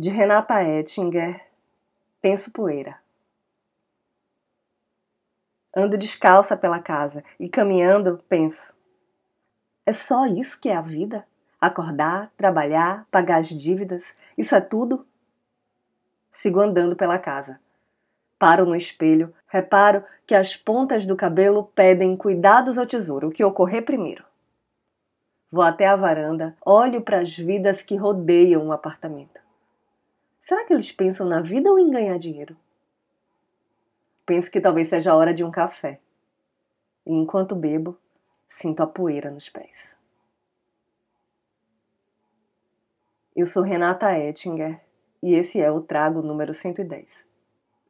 de Renata Ettinger, penso poeira. Ando descalça pela casa e caminhando penso: é só isso que é a vida? Acordar, trabalhar, pagar as dívidas, isso é tudo? Sigo andando pela casa. Paro no espelho, reparo que as pontas do cabelo pedem cuidados ao tesouro, o que ocorrer primeiro. Vou até a varanda, olho para as vidas que rodeiam o apartamento. Será que eles pensam na vida ou em ganhar dinheiro? Penso que talvez seja a hora de um café. E enquanto bebo, sinto a poeira nos pés. Eu sou Renata Ettinger e esse é o Trago número 110.